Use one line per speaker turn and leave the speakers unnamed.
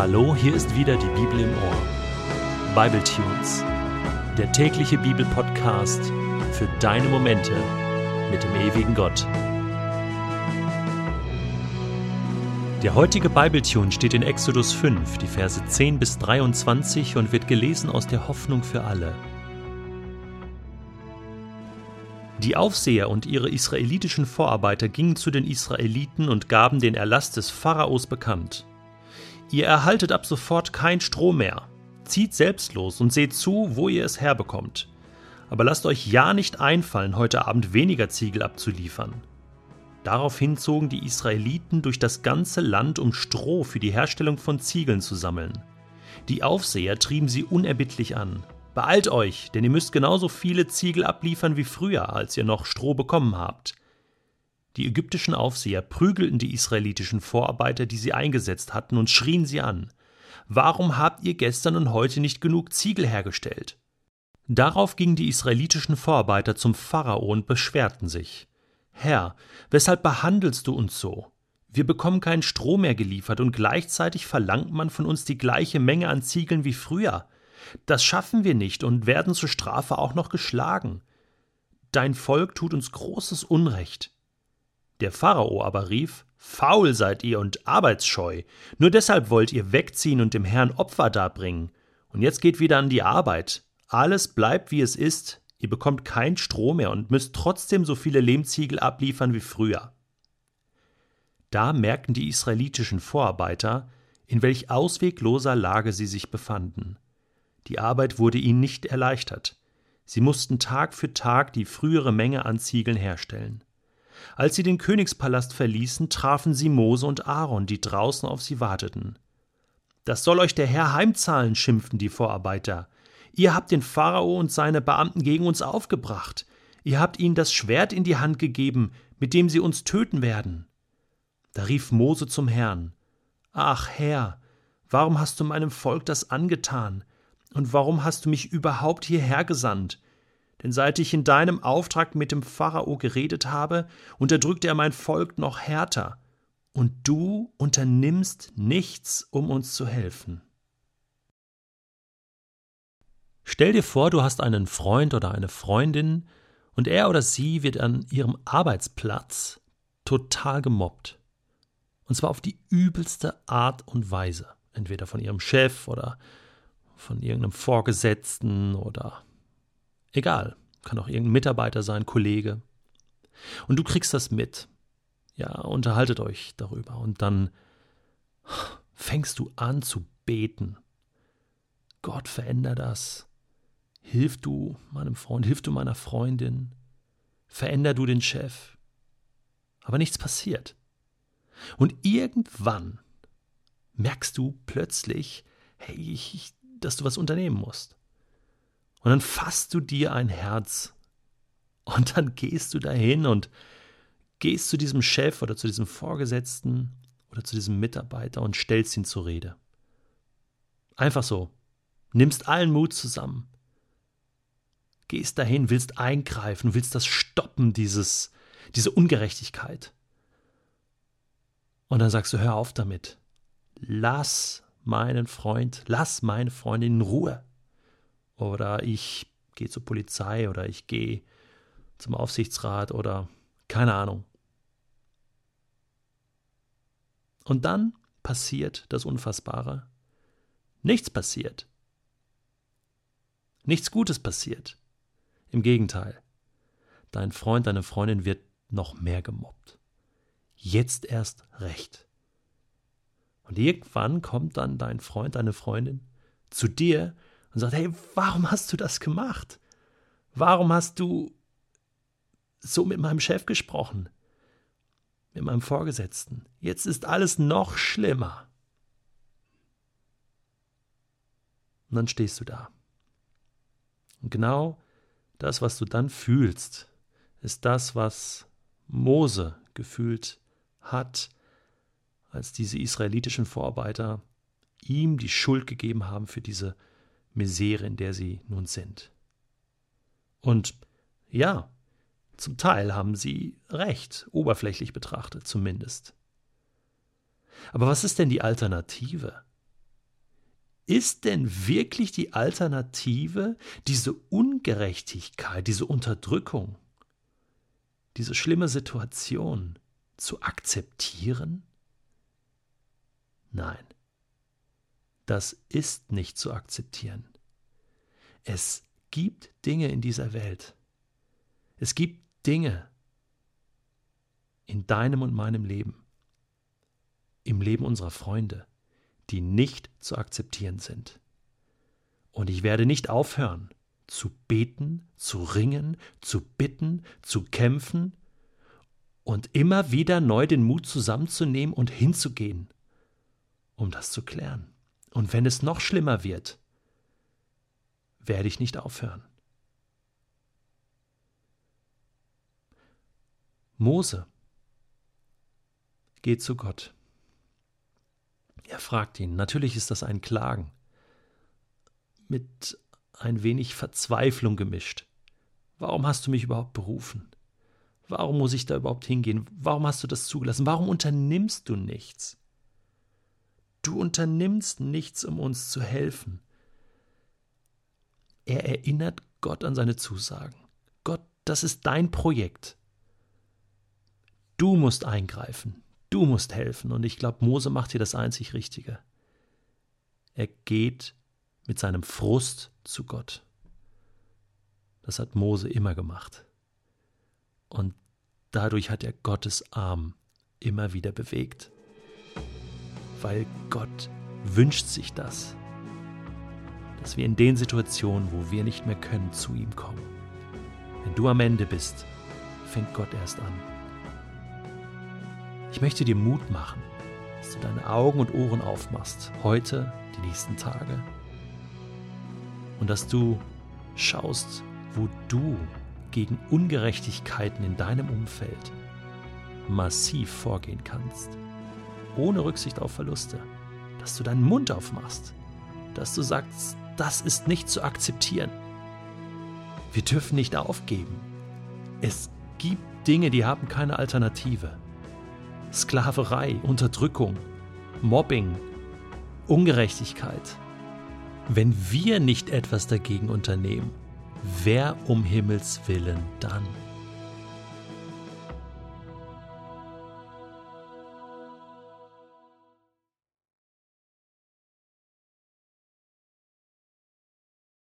Hallo, hier ist wieder die Bibel im Ohr. Bible Tunes, der tägliche Bibelpodcast für deine Momente mit dem ewigen Gott. Der heutige Bibletune steht in Exodus 5, die Verse 10 bis 23 und wird gelesen aus der Hoffnung für alle. Die Aufseher und ihre israelitischen Vorarbeiter gingen zu den Israeliten und gaben den Erlass des Pharaos bekannt. Ihr erhaltet ab sofort kein Stroh mehr. Zieht selbst los und seht zu, wo ihr es herbekommt. Aber lasst euch ja nicht einfallen, heute Abend weniger Ziegel abzuliefern. Daraufhin zogen die Israeliten durch das ganze Land, um Stroh für die Herstellung von Ziegeln zu sammeln. Die Aufseher trieben sie unerbittlich an. Beeilt euch, denn ihr müsst genauso viele Ziegel abliefern wie früher, als ihr noch Stroh bekommen habt. Die ägyptischen Aufseher prügelten die israelitischen Vorarbeiter, die sie eingesetzt hatten, und schrien sie an. Warum habt ihr gestern und heute nicht genug Ziegel hergestellt? Darauf gingen die israelitischen Vorarbeiter zum Pharao und beschwerten sich. Herr, weshalb behandelst du uns so? Wir bekommen keinen Stroh mehr geliefert und gleichzeitig verlangt man von uns die gleiche Menge an Ziegeln wie früher. Das schaffen wir nicht und werden zur Strafe auch noch geschlagen. Dein Volk tut uns großes Unrecht. Der Pharao aber rief Faul seid ihr und arbeitsscheu, nur deshalb wollt ihr wegziehen und dem Herrn Opfer darbringen. Und jetzt geht wieder an die Arbeit. Alles bleibt wie es ist, ihr bekommt kein Stroh mehr und müsst trotzdem so viele Lehmziegel abliefern wie früher. Da merkten die israelitischen Vorarbeiter, in welch auswegloser Lage sie sich befanden. Die Arbeit wurde ihnen nicht erleichtert. Sie mussten Tag für Tag die frühere Menge an Ziegeln herstellen. Als sie den Königspalast verließen, trafen sie Mose und Aaron, die draußen auf sie warteten. Das soll euch der Herr heimzahlen, schimpften die Vorarbeiter. Ihr habt den Pharao und seine Beamten gegen uns aufgebracht. Ihr habt ihnen das Schwert in die Hand gegeben, mit dem sie uns töten werden. Da rief Mose zum Herrn. Ach Herr, warum hast du meinem Volk das angetan? Und warum hast du mich überhaupt hierher gesandt? Denn seit ich in deinem Auftrag mit dem Pharao geredet habe, unterdrückt er mein Volk noch härter, und du unternimmst nichts, um uns zu helfen. Stell dir vor, du hast einen Freund oder eine Freundin, und er oder sie wird an ihrem Arbeitsplatz total gemobbt. Und zwar auf die übelste Art und Weise. Entweder von ihrem Chef oder von irgendeinem Vorgesetzten oder egal, kann auch irgendein Mitarbeiter sein, Kollege. Und du kriegst das mit. Ja, unterhaltet euch darüber und dann fängst du an zu beten. Gott, veränder das. Hilf du meinem Freund, hilf du meiner Freundin. Veränder du den Chef. Aber nichts passiert. Und irgendwann merkst du plötzlich, hey, ich, dass du was unternehmen musst. Und dann fasst du dir ein Herz und dann gehst du dahin und gehst zu diesem Chef oder zu diesem Vorgesetzten oder zu diesem Mitarbeiter und stellst ihn zur Rede. Einfach so. Nimmst allen Mut zusammen. Gehst dahin, willst eingreifen, willst das stoppen, dieses, diese Ungerechtigkeit. Und dann sagst du, hör auf damit. Lass meinen Freund, lass meine Freundin in Ruhe. Oder ich gehe zur Polizei oder ich gehe zum Aufsichtsrat oder keine Ahnung. Und dann passiert das Unfassbare. Nichts passiert. Nichts Gutes passiert. Im Gegenteil. Dein Freund, deine Freundin wird noch mehr gemobbt. Jetzt erst recht. Und irgendwann kommt dann dein Freund, deine Freundin zu dir und sagt, hey, warum hast du das gemacht? Warum hast du so mit meinem Chef gesprochen? Mit meinem Vorgesetzten? Jetzt ist alles noch schlimmer. Und dann stehst du da. Und genau das, was du dann fühlst, ist das, was Mose gefühlt hat, als diese israelitischen Vorarbeiter ihm die Schuld gegeben haben für diese Misere, in der sie nun sind. Und ja, zum Teil haben sie recht, oberflächlich betrachtet zumindest. Aber was ist denn die Alternative? ist denn wirklich die Alternative, diese Ungerechtigkeit, diese Unterdrückung, diese schlimme Situation zu akzeptieren? Nein, das ist nicht zu akzeptieren. Es gibt Dinge in dieser Welt. Es gibt Dinge in deinem und meinem Leben, im Leben unserer Freunde, die nicht zu akzeptieren sind. Und ich werde nicht aufhören, zu beten, zu ringen, zu bitten, zu kämpfen und immer wieder neu den Mut zusammenzunehmen und hinzugehen, um das zu klären. Und wenn es noch schlimmer wird, werde ich nicht aufhören. Mose geht zu Gott. Er fragt ihn, natürlich ist das ein Klagen, mit ein wenig Verzweiflung gemischt. Warum hast du mich überhaupt berufen? Warum muss ich da überhaupt hingehen? Warum hast du das zugelassen? Warum unternimmst du nichts? Du unternimmst nichts, um uns zu helfen. Er erinnert Gott an seine Zusagen. Gott, das ist dein Projekt. Du musst eingreifen. Du musst helfen. Und ich glaube, Mose macht hier das einzig Richtige. Er geht mit seinem Frust zu Gott. Das hat Mose immer gemacht. Und dadurch hat er Gottes Arm immer wieder bewegt. Weil Gott wünscht sich das, dass wir in den Situationen, wo wir nicht mehr können, zu ihm kommen. Wenn du am Ende bist, fängt Gott erst an. Ich möchte dir Mut machen, dass du deine Augen und Ohren aufmachst, heute, die nächsten Tage, und dass du schaust, wo du gegen Ungerechtigkeiten in deinem Umfeld massiv vorgehen kannst, ohne Rücksicht auf Verluste, dass du deinen Mund aufmachst, dass du sagst, das ist nicht zu akzeptieren. Wir dürfen nicht aufgeben. Es gibt Dinge, die haben keine Alternative. Sklaverei, Unterdrückung, Mobbing, Ungerechtigkeit. Wenn wir nicht etwas dagegen unternehmen, wer um Himmels willen dann?